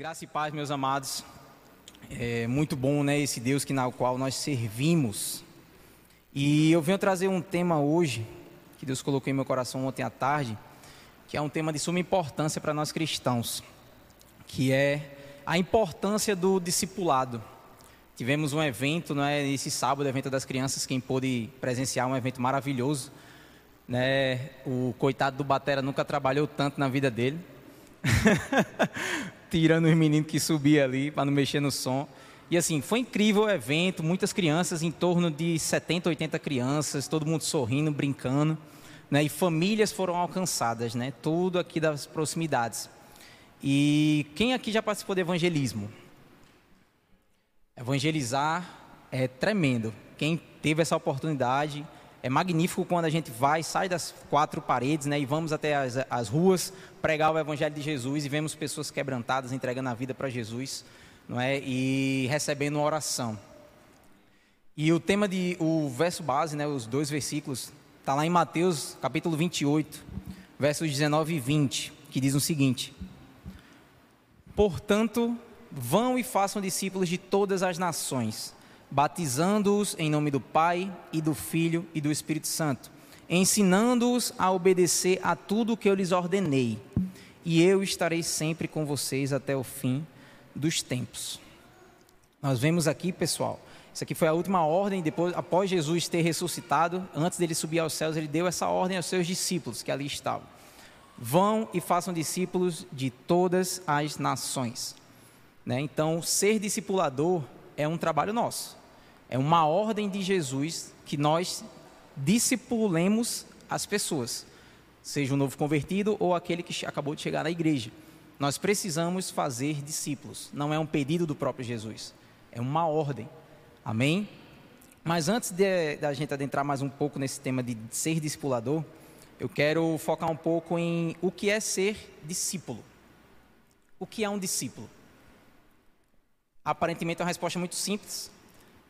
Graça e paz, meus amados. É muito bom, né, esse Deus que na qual nós servimos. E eu venho trazer um tema hoje que Deus colocou em meu coração ontem à tarde, que é um tema de suma importância para nós cristãos, que é a importância do discipulado. Tivemos um evento, não é, esse sábado, evento das crianças, quem pôde presenciar um evento maravilhoso, né? O coitado do batera nunca trabalhou tanto na vida dele. tirando os meninos que subiam ali para não mexer no som. E assim, foi incrível o evento, muitas crianças, em torno de 70, 80 crianças, todo mundo sorrindo, brincando, né? E famílias foram alcançadas, né? Tudo aqui das proximidades. E quem aqui já participou de evangelismo? Evangelizar é tremendo. Quem teve essa oportunidade, é magnífico quando a gente vai, sai das quatro paredes, né, e vamos até as, as ruas pregar o evangelho de Jesus e vemos pessoas quebrantadas entregando a vida para Jesus, não é? E recebendo uma oração. E o tema de o verso base, né, os dois versículos, está lá em Mateus, capítulo 28, versos 19 e 20, que diz o seguinte: Portanto, vão e façam discípulos de todas as nações batizando-os em nome do Pai e do Filho e do Espírito Santo, ensinando-os a obedecer a tudo o que eu lhes ordenei, e eu estarei sempre com vocês até o fim dos tempos. Nós vemos aqui, pessoal, isso aqui foi a última ordem depois após Jesus ter ressuscitado, antes dele subir aos céus, ele deu essa ordem aos seus discípulos que ali estavam. Vão e façam discípulos de todas as nações. Né? Então, ser discipulador é um trabalho nosso. É uma ordem de Jesus que nós discipulemos as pessoas, seja um novo convertido ou aquele que acabou de chegar na igreja. Nós precisamos fazer discípulos, não é um pedido do próprio Jesus, é uma ordem. Amém? Mas antes da gente adentrar mais um pouco nesse tema de ser discipulador, eu quero focar um pouco em o que é ser discípulo. O que é um discípulo? Aparentemente é uma resposta muito simples,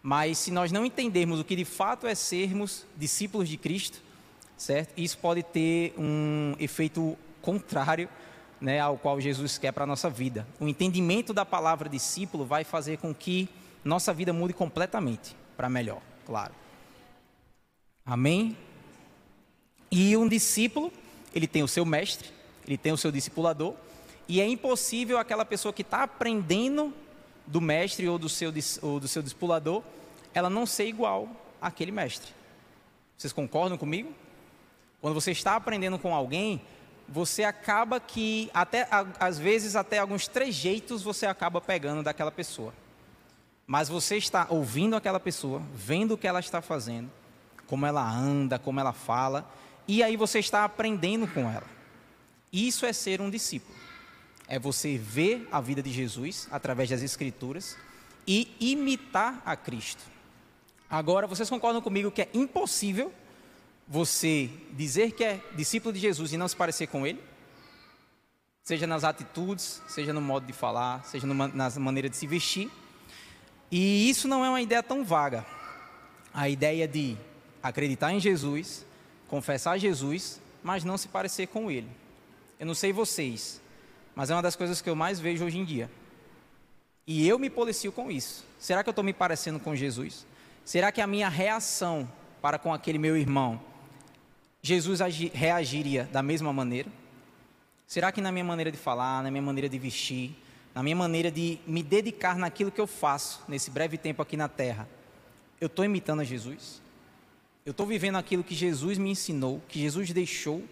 mas se nós não entendermos o que de fato é sermos discípulos de Cristo, certo? Isso pode ter um efeito contrário né, ao qual Jesus quer para a nossa vida. O entendimento da palavra discípulo vai fazer com que nossa vida mude completamente para melhor, claro. Amém? E um discípulo, ele tem o seu mestre, ele tem o seu discipulador, e é impossível aquela pessoa que está aprendendo do mestre ou do seu, ou do seu discipulador, ela não ser igual àquele mestre. Vocês concordam comigo? Quando você está aprendendo com alguém, você acaba que, até às vezes, até alguns trejeitos você acaba pegando daquela pessoa. Mas você está ouvindo aquela pessoa, vendo o que ela está fazendo, como ela anda, como ela fala, e aí você está aprendendo com ela. Isso é ser um discípulo é você ver a vida de Jesus através das Escrituras e imitar a Cristo. Agora, vocês concordam comigo que é impossível você dizer que é discípulo de Jesus e não se parecer com ele? Seja nas atitudes, seja no modo de falar, seja numa, na maneira de se vestir. E isso não é uma ideia tão vaga. A ideia de acreditar em Jesus, confessar Jesus, mas não se parecer com ele. Eu não sei vocês, mas é uma das coisas que eu mais vejo hoje em dia. E eu me policio com isso. Será que eu estou me parecendo com Jesus? Será que a minha reação para com aquele meu irmão, Jesus reagiria da mesma maneira? Será que na minha maneira de falar, na minha maneira de vestir, na minha maneira de me dedicar naquilo que eu faço nesse breve tempo aqui na terra, eu estou imitando a Jesus? Eu estou vivendo aquilo que Jesus me ensinou, que Jesus deixou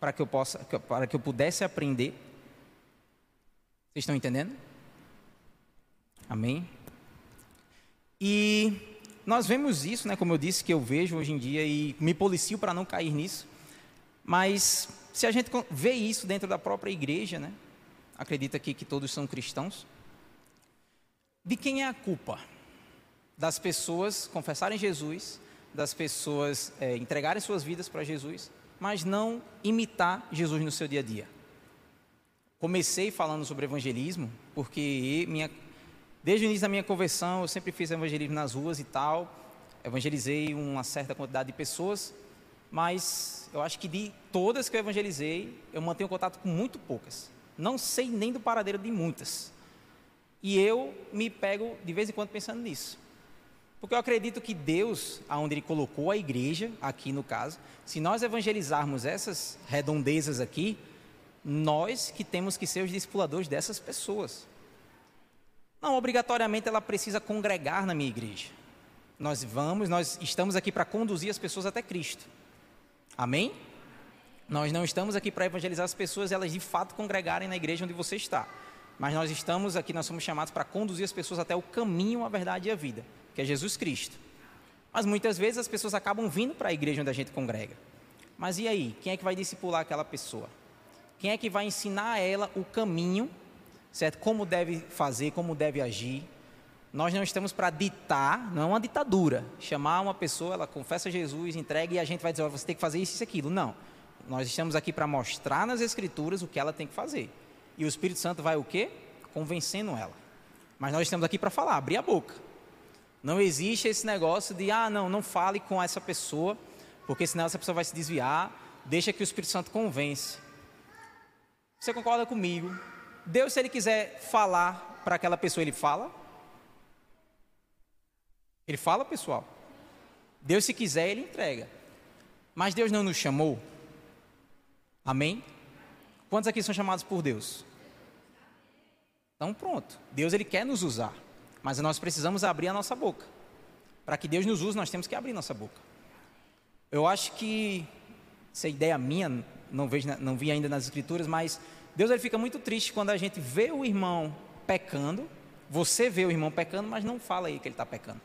para que eu possa, para que eu pudesse aprender? Vocês estão entendendo? Amém? E nós vemos isso, né, como eu disse, que eu vejo hoje em dia e me policio para não cair nisso. Mas se a gente vê isso dentro da própria igreja, né, acredita aqui que todos são cristãos, de quem é a culpa? Das pessoas confessarem Jesus, das pessoas é, entregarem suas vidas para Jesus, mas não imitar Jesus no seu dia a dia. Comecei falando sobre evangelismo, porque minha, desde o início da minha conversão eu sempre fiz evangelismo nas ruas e tal, evangelizei uma certa quantidade de pessoas, mas eu acho que de todas que eu evangelizei, eu mantenho contato com muito poucas. Não sei nem do paradeiro de muitas, E eu me pego de vez em quando pensando nisso. Porque eu acredito que Deus, aonde Ele colocou a igreja, aqui no caso, se nós evangelizarmos essas redondezas aqui, nós que temos que ser os discipuladores dessas pessoas. Não obrigatoriamente ela precisa congregar na minha igreja. Nós vamos, nós estamos aqui para conduzir as pessoas até Cristo. Amém? Nós não estamos aqui para evangelizar as pessoas, elas de fato congregarem na igreja onde você está. Mas nós estamos aqui, nós somos chamados para conduzir as pessoas até o caminho, a verdade e a vida, que é Jesus Cristo. Mas muitas vezes as pessoas acabam vindo para a igreja onde a gente congrega. Mas e aí? Quem é que vai discipular aquela pessoa? Quem é que vai ensinar a ela o caminho, certo? Como deve fazer, como deve agir? Nós não estamos para ditar, não é uma ditadura. Chamar uma pessoa, ela confessa Jesus, entrega e a gente vai dizer, você tem que fazer isso e aquilo. Não. Nós estamos aqui para mostrar nas Escrituras o que ela tem que fazer. E o Espírito Santo vai o quê? Convencendo ela. Mas nós estamos aqui para falar, abrir a boca. Não existe esse negócio de, ah, não, não fale com essa pessoa, porque senão essa pessoa vai se desviar. Deixa que o Espírito Santo convence. Você concorda comigo? Deus, se Ele quiser falar para aquela pessoa, Ele fala? Ele fala, pessoal. Deus, se quiser, Ele entrega. Mas Deus não nos chamou Amém? Quantos aqui são chamados por Deus? Então pronto. Deus ele quer nos usar, mas nós precisamos abrir a nossa boca. Para que Deus nos use, nós temos que abrir nossa boca. Eu acho que essa ideia minha, não vejo, não vi ainda nas escrituras, mas Deus ele fica muito triste quando a gente vê o irmão pecando, você vê o irmão pecando, mas não fala aí que ele está pecando.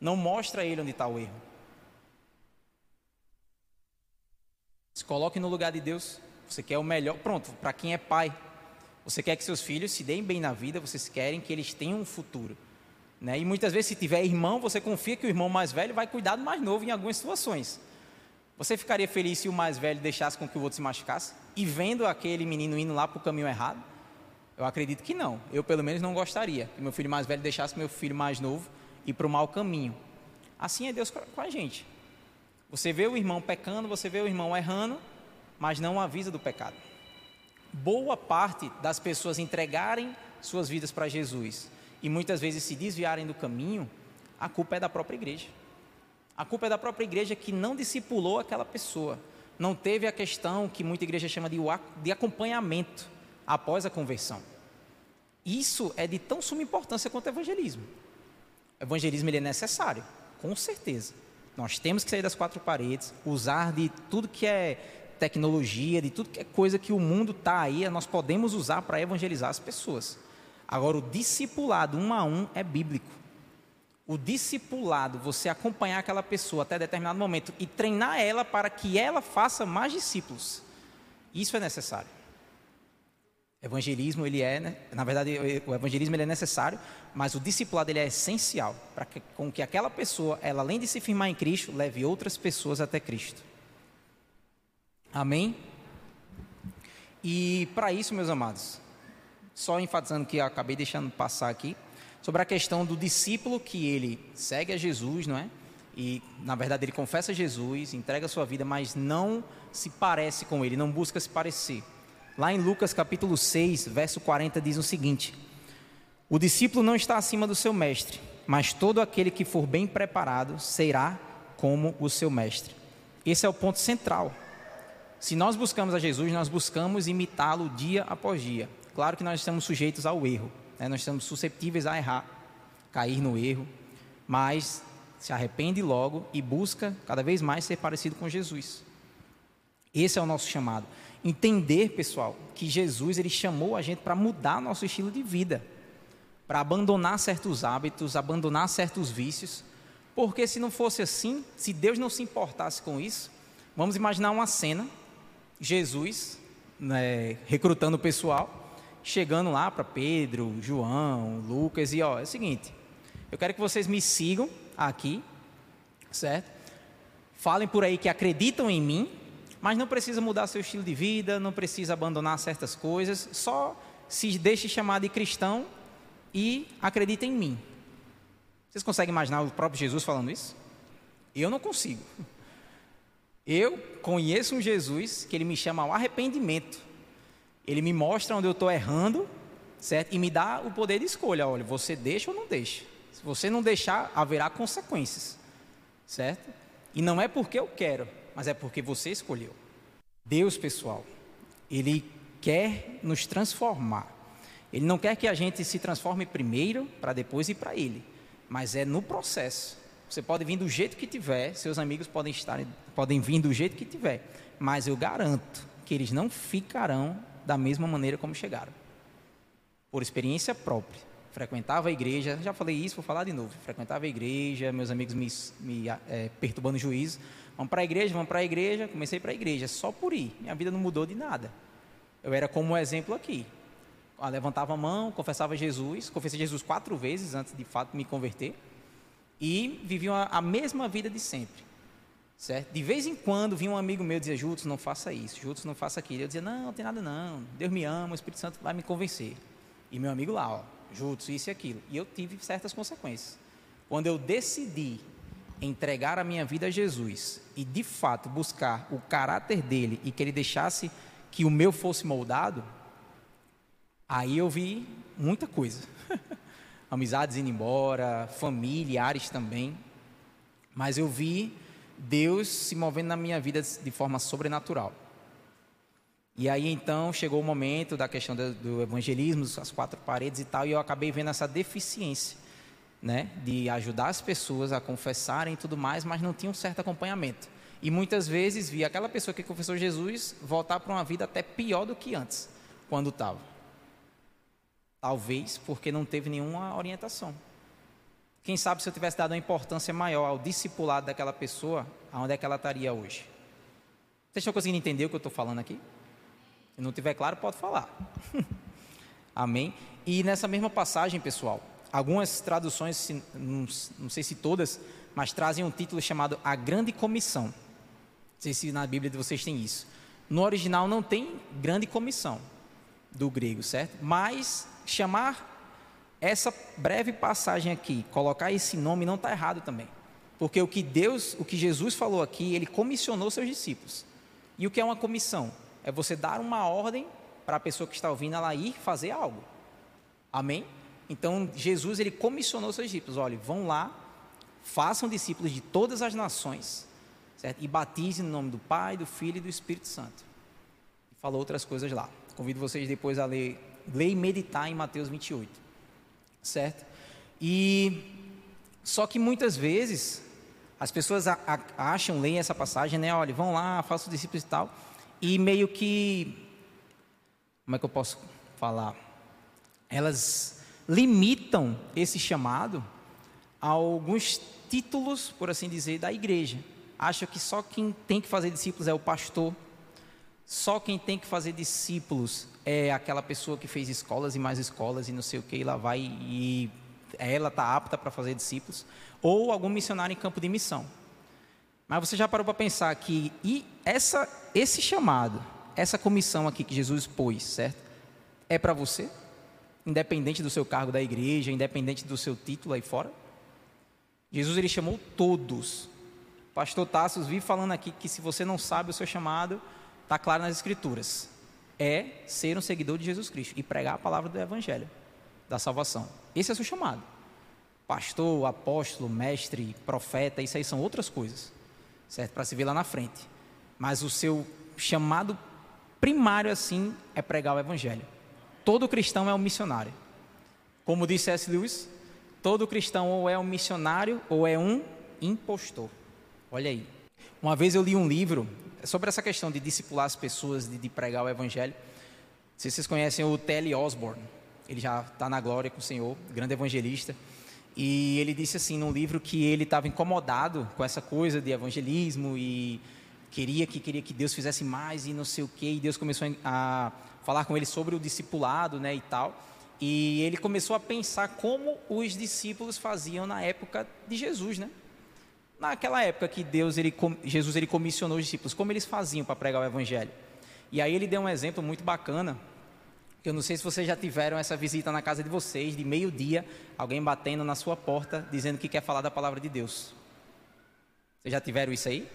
Não mostra a ele onde está o erro. Se coloque no lugar de Deus. Você quer o melhor. Pronto, para quem é pai. Você quer que seus filhos se deem bem na vida, vocês querem que eles tenham um futuro. Né? E muitas vezes, se tiver irmão, você confia que o irmão mais velho vai cuidar do mais novo em algumas situações. Você ficaria feliz se o mais velho deixasse com que o outro se machucasse? E vendo aquele menino indo lá para o caminho errado? Eu acredito que não. Eu, pelo menos, não gostaria que meu filho mais velho deixasse meu filho mais novo ir para o mau caminho. Assim é Deus com a gente. Você vê o irmão pecando, você vê o irmão errando, mas não avisa do pecado. Boa parte das pessoas entregarem suas vidas para Jesus e muitas vezes se desviarem do caminho, a culpa é da própria igreja. A culpa é da própria igreja que não discipulou aquela pessoa, não teve a questão que muita igreja chama de, acompanhamento após a conversão. Isso é de tão suma importância quanto o evangelismo. O evangelismo ele é necessário, com certeza. Nós temos que sair das quatro paredes, usar de tudo que é tecnologia, de tudo que é coisa que o mundo está aí, nós podemos usar para evangelizar as pessoas. Agora, o discipulado um a um é bíblico. O discipulado, você acompanhar aquela pessoa até determinado momento e treinar ela para que ela faça mais discípulos. Isso é necessário. Evangelismo, ele é, né? na verdade, o evangelismo ele é necessário, mas o discipulado ele é essencial para que, com que aquela pessoa, ela além de se firmar em Cristo, leve outras pessoas até Cristo. Amém? E para isso, meus amados, só enfatizando que eu acabei deixando passar aqui, sobre a questão do discípulo que ele segue a Jesus, não é? E na verdade ele confessa Jesus, entrega a sua vida, mas não se parece com ele, não busca se parecer. Lá em Lucas capítulo 6, verso 40 diz o seguinte: O discípulo não está acima do seu mestre, mas todo aquele que for bem preparado será como o seu mestre. Esse é o ponto central. Se nós buscamos a Jesus, nós buscamos imitá-lo dia após dia. Claro que nós estamos sujeitos ao erro, né? nós estamos susceptíveis a errar, cair no erro, mas se arrepende logo e busca cada vez mais ser parecido com Jesus. Esse é o nosso chamado entender, pessoal, que Jesus ele chamou a gente para mudar nosso estilo de vida, para abandonar certos hábitos, abandonar certos vícios, porque se não fosse assim, se Deus não se importasse com isso, vamos imaginar uma cena, Jesus né, recrutando o pessoal, chegando lá para Pedro, João, Lucas e ó, é o seguinte, eu quero que vocês me sigam aqui, certo? Falem por aí que acreditam em mim, mas não precisa mudar seu estilo de vida, não precisa abandonar certas coisas, só se deixe chamar de cristão e acredita em mim. Vocês conseguem imaginar o próprio Jesus falando isso? Eu não consigo. Eu conheço um Jesus que ele me chama ao arrependimento. Ele me mostra onde eu estou errando certo? E me dá o poder de escolha, olha, você deixa ou não deixa. Se você não deixar, haverá consequências, certo? E não é porque eu quero, mas é porque você escolheu. Deus, pessoal, ele quer nos transformar. Ele não quer que a gente se transforme primeiro para depois ir para ele, mas é no processo. Você pode vir do jeito que tiver, seus amigos podem estar, podem vir do jeito que tiver, mas eu garanto que eles não ficarão da mesma maneira como chegaram. Por experiência própria. Frequentava a igreja, já falei isso, vou falar de novo. Frequentava a igreja, meus amigos me, me é, perturbando o juízo. Vamos para a igreja, vamos para a igreja. Comecei para a igreja, só por ir. Minha vida não mudou de nada. Eu era como um exemplo aqui. Eu levantava a mão, confessava Jesus, confessei Jesus quatro vezes antes de fato me converter. E vivia a mesma vida de sempre. Certo? De vez em quando vinha um amigo meu dizia, Jutos, não faça isso, Jutos, não faça aquilo. Eu dizia, não, não tem nada não, Deus me ama, o Espírito Santo vai me convencer. E meu amigo lá, ó, Jutos, isso e aquilo. E eu tive certas consequências. Quando eu decidi entregar a minha vida a Jesus e de fato buscar o caráter dele e que ele deixasse que o meu fosse moldado, aí eu vi muita coisa. Amizades indo embora, familiares também. Mas eu vi Deus se movendo na minha vida de forma sobrenatural. E aí então chegou o momento da questão do, do evangelismo, as quatro paredes e tal, e eu acabei vendo essa deficiência, né, de ajudar as pessoas a confessarem e tudo mais, mas não tinha um certo acompanhamento. E muitas vezes vi aquela pessoa que confessou Jesus voltar para uma vida até pior do que antes, quando estava. Talvez porque não teve nenhuma orientação. Quem sabe se eu tivesse dado uma importância maior ao discipulado daquela pessoa, aonde é que ela estaria hoje? Vocês estão conseguindo entender o que eu estou falando aqui? Se não tiver claro, pode falar. Amém? E nessa mesma passagem, pessoal, algumas traduções, não sei se todas, mas trazem um título chamado A Grande Comissão. Não sei se na Bíblia de vocês tem isso. No original não tem grande comissão do grego, certo? Mas chamar essa breve passagem aqui, colocar esse nome não está errado também. Porque o que Deus, o que Jesus falou aqui, ele comissionou seus discípulos. E o que é uma comissão? É você dar uma ordem para a pessoa que está ouvindo ela ir fazer algo. Amém? Então Jesus ele comissionou seus discípulos, olha, vão lá, façam discípulos de todas as nações, certo? E batizem no nome do Pai, do Filho e do Espírito Santo. Falou outras coisas lá. Convido vocês depois a ler, ler e meditar em Mateus 28 certo? E só que muitas vezes as pessoas a, a, acham, leem essa passagem, né? Olha, vão lá, façam discípulos e tal, e meio que como é que eu posso falar? Elas limitam esse chamado a alguns títulos, por assim dizer, da igreja. Acham que só quem tem que fazer discípulos é o pastor, só quem tem que fazer discípulos é aquela pessoa que fez escolas e mais escolas e não sei o que, lá vai e ela está apta para fazer discípulos, ou algum missionário em campo de missão. Mas você já parou para pensar que e essa, esse chamado, essa comissão aqui que Jesus pôs, certo? É para você? Independente do seu cargo da igreja, independente do seu título aí fora? Jesus ele chamou todos. pastor Tassos vive falando aqui que se você não sabe o seu chamado, está claro nas escrituras é ser um seguidor de Jesus Cristo e pregar a palavra do Evangelho, da salvação. Esse é o seu chamado. Pastor, apóstolo, mestre, profeta, isso aí são outras coisas, certo? Para se ver lá na frente. Mas o seu chamado primário, assim, é pregar o Evangelho. Todo cristão é um missionário. Como disse S. Lewis, todo cristão ou é um missionário ou é um impostor. Olha aí. Uma vez eu li um livro sobre essa questão de discipular as pessoas, de, de pregar o evangelho. Se vocês conhecem o T.L. Osborne, ele já está na glória com o Senhor, grande evangelista. E ele disse assim num livro que ele estava incomodado com essa coisa de evangelismo e queria que queria que Deus fizesse mais e não sei o quê. E Deus começou a falar com ele sobre o discipulado, né, e tal. E ele começou a pensar como os discípulos faziam na época de Jesus, né? Naquela época que Deus, ele, Jesus ele comissionou os discípulos, como eles faziam para pregar o evangelho. E aí ele deu um exemplo muito bacana, eu não sei se vocês já tiveram essa visita na casa de vocês, de meio-dia, alguém batendo na sua porta, dizendo que quer falar da palavra de Deus. Vocês já tiveram isso aí?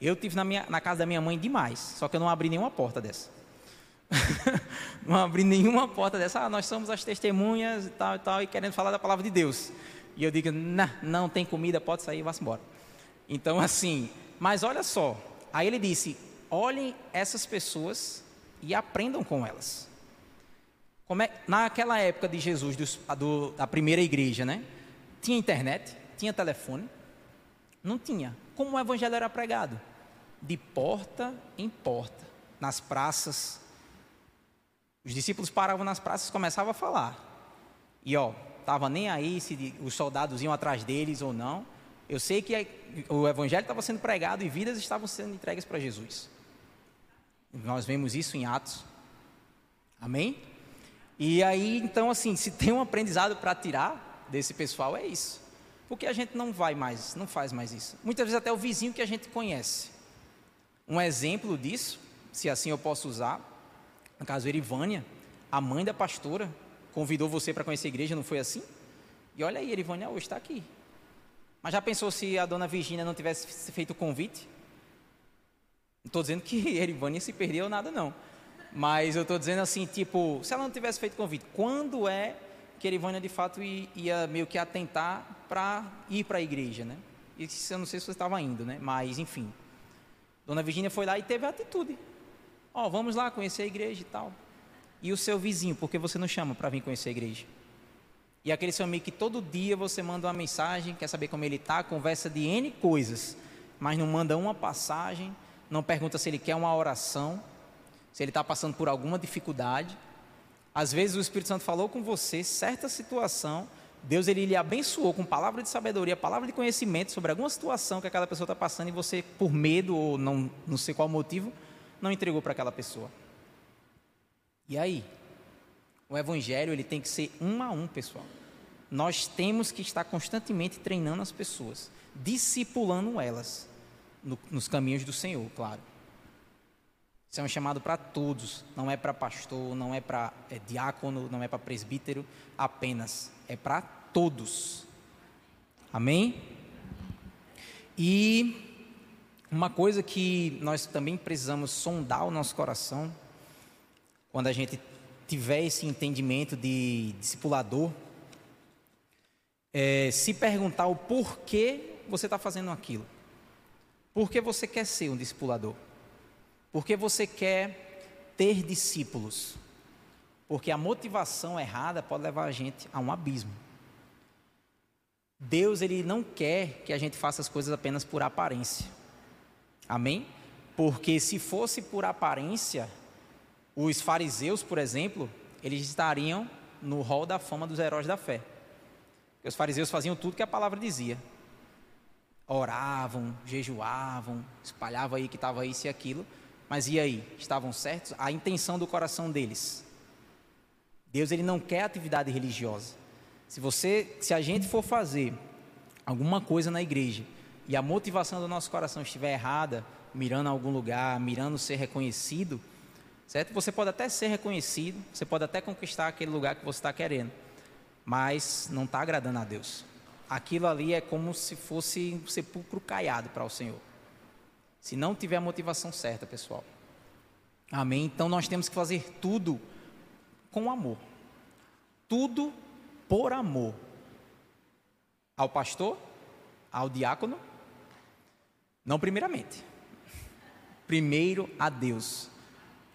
Eu tive na, minha, na casa da minha mãe demais, só que eu não abri nenhuma porta dessa. não abri nenhuma porta dessa, ah, nós somos as testemunhas e tal e tal, e querendo falar da palavra de Deus. E eu digo, não, não tem comida, pode sair, vá-se embora. Então, assim, mas olha só, aí ele disse: olhem essas pessoas e aprendam com elas. É, naquela época de Jesus, do, da primeira igreja, né? Tinha internet, tinha telefone? Não tinha. Como o evangelho era pregado? De porta em porta, nas praças. Os discípulos paravam nas praças e começavam a falar. E ó, estava nem aí se os soldados iam atrás deles ou não. Eu sei que o evangelho estava sendo pregado e vidas estavam sendo entregues para Jesus. Nós vemos isso em Atos. Amém? E aí, então, assim, se tem um aprendizado para tirar desse pessoal, é isso. Porque a gente não vai mais, não faz mais isso. Muitas vezes até o vizinho que a gente conhece. Um exemplo disso, se assim eu posso usar, no caso Erivânia, a mãe da pastora, convidou você para conhecer a igreja, não foi assim? E olha aí, Erivânia hoje está aqui. Mas já pensou se a dona Virgínia não tivesse feito o convite? Não estou dizendo que Erivânia se perdeu nada, não. Mas eu estou dizendo assim, tipo, se ela não tivesse feito convite, quando é que Erivânia de fato ia meio que atentar para ir para a igreja, né? Isso eu não sei se você estava indo, né? Mas enfim. Dona Virgínia foi lá e teve a atitude. Ó, oh, vamos lá conhecer a igreja e tal. E o seu vizinho, por que você não chama para vir conhecer a igreja? E aquele seu amigo que todo dia você manda uma mensagem, quer saber como ele está, conversa de N coisas, mas não manda uma passagem, não pergunta se ele quer uma oração, se ele está passando por alguma dificuldade. Às vezes o Espírito Santo falou com você certa situação, Deus ele lhe abençoou com palavra de sabedoria, palavra de conhecimento sobre alguma situação que aquela pessoa está passando e você, por medo ou não, não sei qual motivo, não entregou para aquela pessoa. E aí? O evangelho ele tem que ser um a um, pessoal. Nós temos que estar constantemente treinando as pessoas, discipulando elas no, nos caminhos do Senhor, claro. Isso é um chamado para todos, não é para pastor, não é para é, diácono, não é para presbítero apenas, é para todos. Amém? E uma coisa que nós também precisamos sondar o nosso coração, quando a gente tiver esse entendimento de discipulador, é se perguntar o porquê você está fazendo aquilo. Por que você quer ser um discipulador? Porque você quer ter discípulos. Porque a motivação errada pode levar a gente a um abismo. Deus ele não quer que a gente faça as coisas apenas por aparência. Amém? Porque se fosse por aparência, os fariseus, por exemplo, eles estariam no hall da fama dos heróis da fé. Porque os fariseus faziam tudo que a palavra dizia. Oravam, jejuavam, espalhavam aí que estava isso e aquilo, mas e aí? Estavam certos? A intenção do coração deles. Deus ele não quer atividade religiosa. Se você, se a gente for fazer alguma coisa na igreja e a motivação do nosso coração estiver errada, mirando a algum lugar, mirando ser reconhecido, certo? Você pode até ser reconhecido, você pode até conquistar aquele lugar que você está querendo, mas não está agradando a Deus. Aquilo ali é como se fosse um sepulcro caiado para o Senhor. Se não tiver a motivação certa, pessoal. Amém? Então nós temos que fazer tudo com amor. Tudo por amor. Ao pastor, ao diácono, não primeiramente. Primeiro a Deus.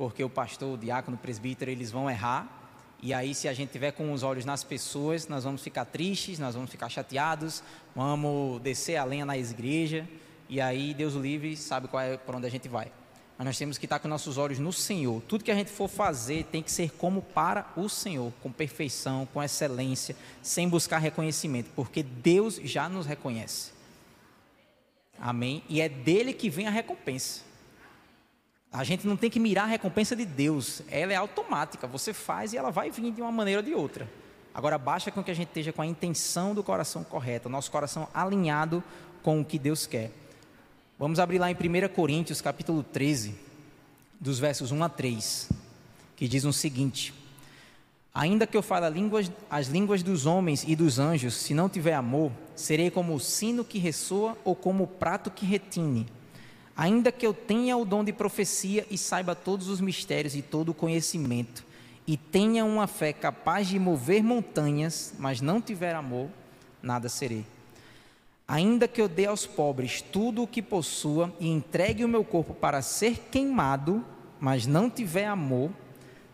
Porque o pastor, o diácono, o presbítero, eles vão errar. E aí, se a gente tiver com os olhos nas pessoas, nós vamos ficar tristes, nós vamos ficar chateados, vamos descer a lenha na igreja e aí Deus o livre sabe qual é para onde a gente vai. Mas nós temos que estar com nossos olhos no Senhor. Tudo que a gente for fazer tem que ser como para o Senhor, com perfeição, com excelência, sem buscar reconhecimento, porque Deus já nos reconhece. Amém? E é dele que vem a recompensa. A gente não tem que mirar a recompensa de Deus, ela é automática, você faz e ela vai vir de uma maneira ou de outra. Agora, basta com que a gente esteja com a intenção do coração correta, nosso coração alinhado com o que Deus quer. Vamos abrir lá em 1 Coríntios, capítulo 13, dos versos 1 a 3, que diz o seguinte: Ainda que eu fale línguas, as línguas dos homens e dos anjos, se não tiver amor, serei como o sino que ressoa ou como o prato que retine. Ainda que eu tenha o dom de profecia e saiba todos os mistérios e todo o conhecimento, e tenha uma fé capaz de mover montanhas, mas não tiver amor, nada serei. Ainda que eu dê aos pobres tudo o que possua e entregue o meu corpo para ser queimado, mas não tiver amor,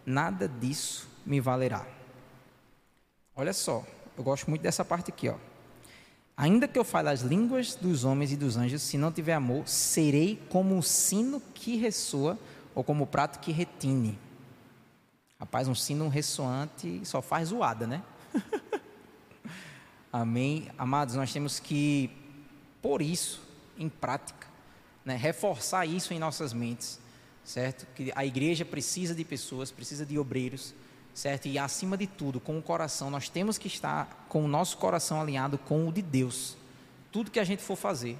nada disso me valerá. Olha só, eu gosto muito dessa parte aqui, ó. Ainda que eu fale as línguas dos homens e dos anjos, se não tiver amor, serei como o sino que ressoa ou como o prato que retine. Rapaz, um sino ressoante só faz zoada, né? Amém. Amados, nós temos que pôr isso em prática, né? reforçar isso em nossas mentes, certo? Que a igreja precisa de pessoas, precisa de obreiros, certo? E acima de tudo, com o coração, nós temos que estar com o nosso coração alinhado com o de Deus. Tudo que a gente for fazer.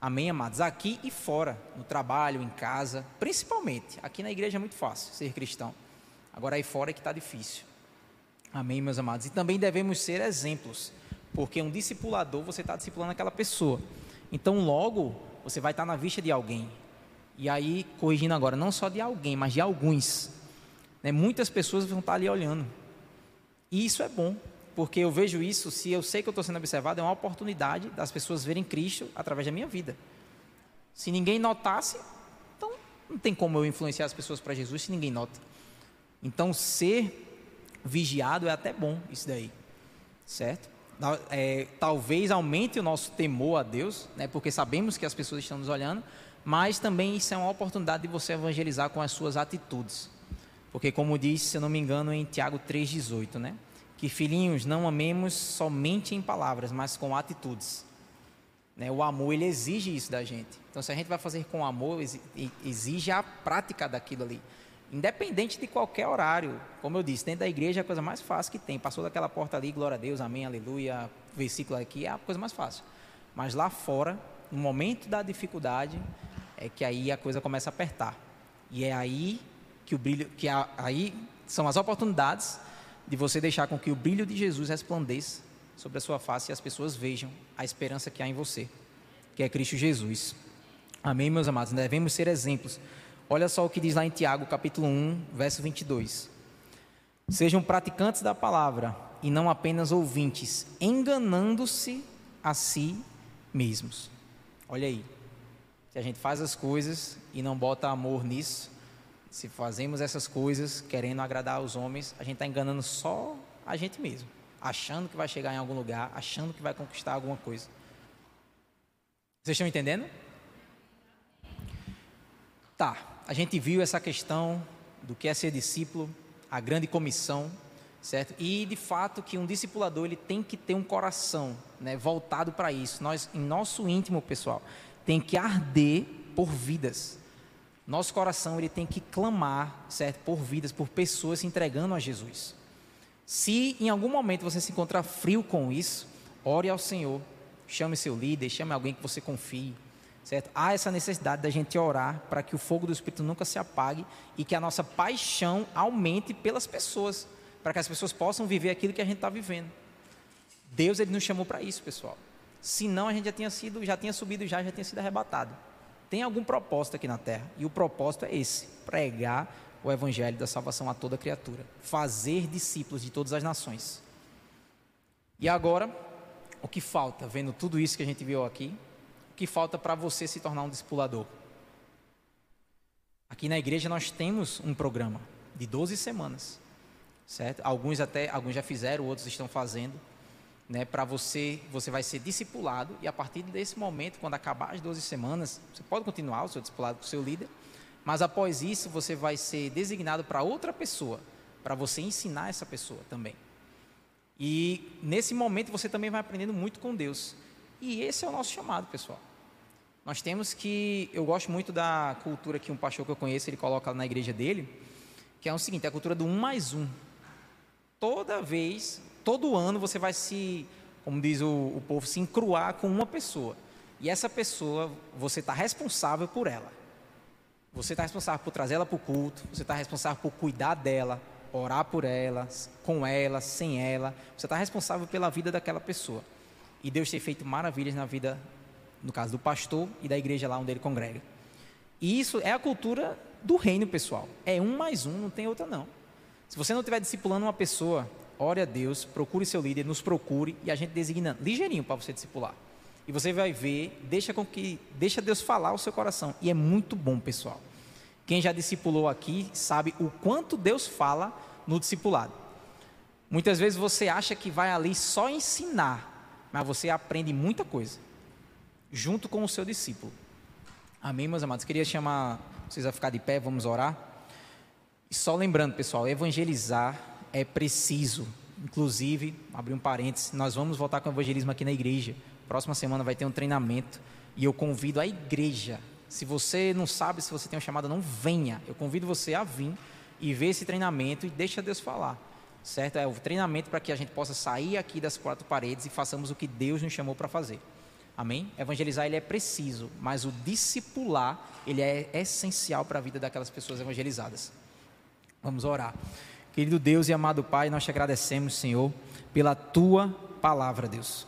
Amém, amados? Aqui e fora, no trabalho, em casa, principalmente. Aqui na igreja é muito fácil ser cristão. Agora aí fora é que está difícil. Amém, meus amados? E também devemos ser exemplos porque um discipulador, você está discipulando aquela pessoa. Então, logo, você vai estar tá na vista de alguém. E aí, corrigindo agora, não só de alguém, mas de alguns. Né? Muitas pessoas vão estar ali olhando. E isso é bom, porque eu vejo isso, se eu sei que eu estou sendo observado, é uma oportunidade das pessoas verem Cristo através da minha vida. Se ninguém notasse, então não tem como eu influenciar as pessoas para Jesus se ninguém nota. Então, ser vigiado é até bom, isso daí, certo? é, talvez aumente o nosso temor a Deus, né, porque sabemos que as pessoas estão nos olhando, mas também isso é uma oportunidade de você evangelizar com as suas atitudes. Porque, como diz, se eu não me engano, em Tiago 3,18, né? Que filhinhos, não amemos somente em palavras, mas com atitudes. Né? O amor, ele exige isso da gente. Então, se a gente vai fazer com amor, exige a prática daquilo ali. Independente de qualquer horário, como eu disse, dentro da igreja é a coisa mais fácil que tem. Passou daquela porta ali, glória a Deus, amém, aleluia, versículo aqui, é a coisa mais fácil. Mas lá fora, no momento da dificuldade, é que aí a coisa começa a apertar. E é aí que o brilho, que a, aí são as oportunidades de você deixar com que o brilho de Jesus resplandeça sobre a sua face e as pessoas vejam a esperança que há em você, que é Cristo Jesus. Amém, meus amados? Devemos ser exemplos Olha só o que diz lá em Tiago, capítulo 1, verso 22. Sejam praticantes da palavra e não apenas ouvintes, enganando-se a si mesmos. Olha aí. Se a gente faz as coisas e não bota amor nisso, se fazemos essas coisas querendo agradar aos homens, a gente está enganando só a gente mesmo, achando que vai chegar em algum lugar, achando que vai conquistar alguma coisa. Vocês estão entendendo? Tá a gente viu essa questão do que é ser discípulo, a grande comissão, certo? E de fato que um discipulador ele tem que ter um coração, né, voltado para isso. Nós, em nosso íntimo, pessoal, tem que arder por vidas. Nosso coração ele tem que clamar, certo, por vidas, por pessoas se entregando a Jesus. Se em algum momento você se encontrar frio com isso, ore ao Senhor, chame seu líder, chame alguém que você confie Certo? Há essa necessidade da gente orar para que o fogo do Espírito nunca se apague e que a nossa paixão aumente pelas pessoas, para que as pessoas possam viver aquilo que a gente está vivendo. Deus ele nos chamou para isso, pessoal. Senão a gente já tinha sido, já tinha subido já, já tinha sido arrebatado. Tem algum propósito aqui na terra e o propósito é esse: pregar o evangelho da salvação a toda criatura, fazer discípulos de todas as nações. E agora, o que falta, vendo tudo isso que a gente viu aqui, que falta para você se tornar um discipulador? Aqui na igreja nós temos um programa de 12 semanas, certo? Alguns até, alguns já fizeram, outros estão fazendo, né? Para você, você vai ser discipulado e a partir desse momento, quando acabar as 12 semanas, você pode continuar o seu discipulado com o seu líder, mas após isso você vai ser designado para outra pessoa, para você ensinar essa pessoa também. E nesse momento você também vai aprendendo muito com Deus. E esse é o nosso chamado, pessoal. Nós temos que. Eu gosto muito da cultura que um pastor que eu conheço, ele coloca na igreja dele, que é o seguinte: é a cultura do um mais um. Toda vez, todo ano, você vai se, como diz o, o povo, se encruar com uma pessoa. E essa pessoa, você está responsável por ela. Você está responsável por trazer ela para o culto, você está responsável por cuidar dela, orar por ela, com ela, sem ela. Você está responsável pela vida daquela pessoa. E Deus tem feito maravilhas na vida no caso do pastor e da igreja lá onde ele congrega. E isso é a cultura do reino, pessoal. É um mais um, não tem outra não. Se você não estiver discipulando uma pessoa, ore a Deus, procure seu líder, nos procure e a gente designa ligeirinho para você discipular. E você vai ver, deixa com que deixa Deus falar o seu coração. E é muito bom, pessoal. Quem já discipulou aqui sabe o quanto Deus fala no discipulado. Muitas vezes você acha que vai ali só ensinar, mas você aprende muita coisa junto com o seu discípulo. Amém, meus amados? Queria chamar vocês a ficar de pé, vamos orar. E só lembrando, pessoal, evangelizar é preciso. Inclusive, abrir um parênteses, nós vamos voltar com o evangelismo aqui na igreja. Próxima semana vai ter um treinamento e eu convido a igreja. Se você não sabe se você tem uma chamada, não venha. Eu convido você a vir e ver esse treinamento e deixa Deus falar. Certo? É o treinamento para que a gente possa sair aqui das quatro paredes e façamos o que Deus nos chamou para fazer. Amém? Evangelizar ele é preciso, mas o discipular ele é essencial para a vida daquelas pessoas evangelizadas. Vamos orar. Querido Deus e amado Pai, nós te agradecemos, Senhor, pela tua palavra, Deus.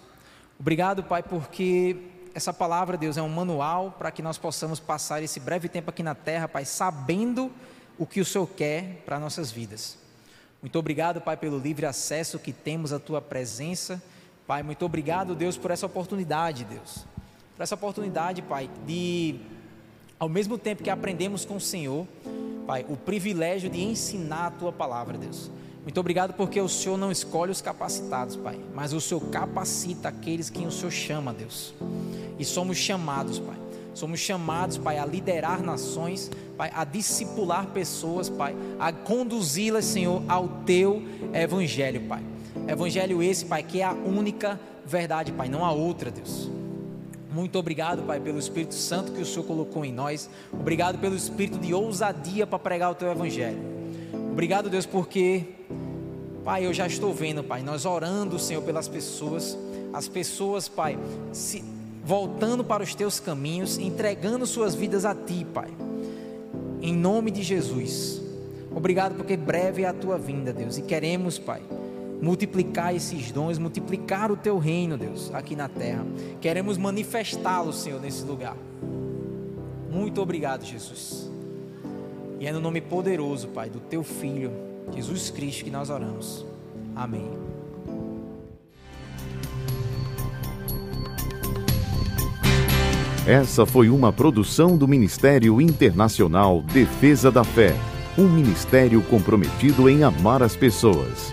Obrigado, Pai, porque essa palavra, Deus, é um manual para que nós possamos passar esse breve tempo aqui na terra, Pai, sabendo o que o Senhor quer para nossas vidas. Muito obrigado, Pai, pelo livre acesso que temos à tua presença Pai, muito obrigado, Deus, por essa oportunidade, Deus. Por essa oportunidade, Pai, de, ao mesmo tempo que aprendemos com o Senhor, Pai, o privilégio de ensinar a Tua palavra, Deus. Muito obrigado porque o Senhor não escolhe os capacitados, Pai, mas o Senhor capacita aqueles que o Senhor chama, Deus. E somos chamados, Pai. Somos chamados, Pai, a liderar nações, Pai, a discipular pessoas, Pai, a conduzi-las, Senhor, ao Teu Evangelho, Pai. Evangelho esse, Pai, que é a única verdade, Pai, não há outra, Deus. Muito obrigado, Pai, pelo Espírito Santo que o Senhor colocou em nós. Obrigado pelo espírito de ousadia para pregar o teu evangelho. Obrigado, Deus, porque Pai, eu já estou vendo, Pai, nós orando, Senhor, pelas pessoas, as pessoas, Pai, se voltando para os teus caminhos, entregando suas vidas a ti, Pai. Em nome de Jesus. Obrigado porque breve é a tua vinda, Deus, e queremos, Pai, multiplicar esses dons, multiplicar o teu reino, Deus, aqui na terra. Queremos manifestá-lo, Senhor, nesse lugar. Muito obrigado, Jesus. E é no nome poderoso, Pai, do teu filho, Jesus Cristo, que nós oramos. Amém. Essa foi uma produção do Ministério Internacional Defesa da Fé, um ministério comprometido em amar as pessoas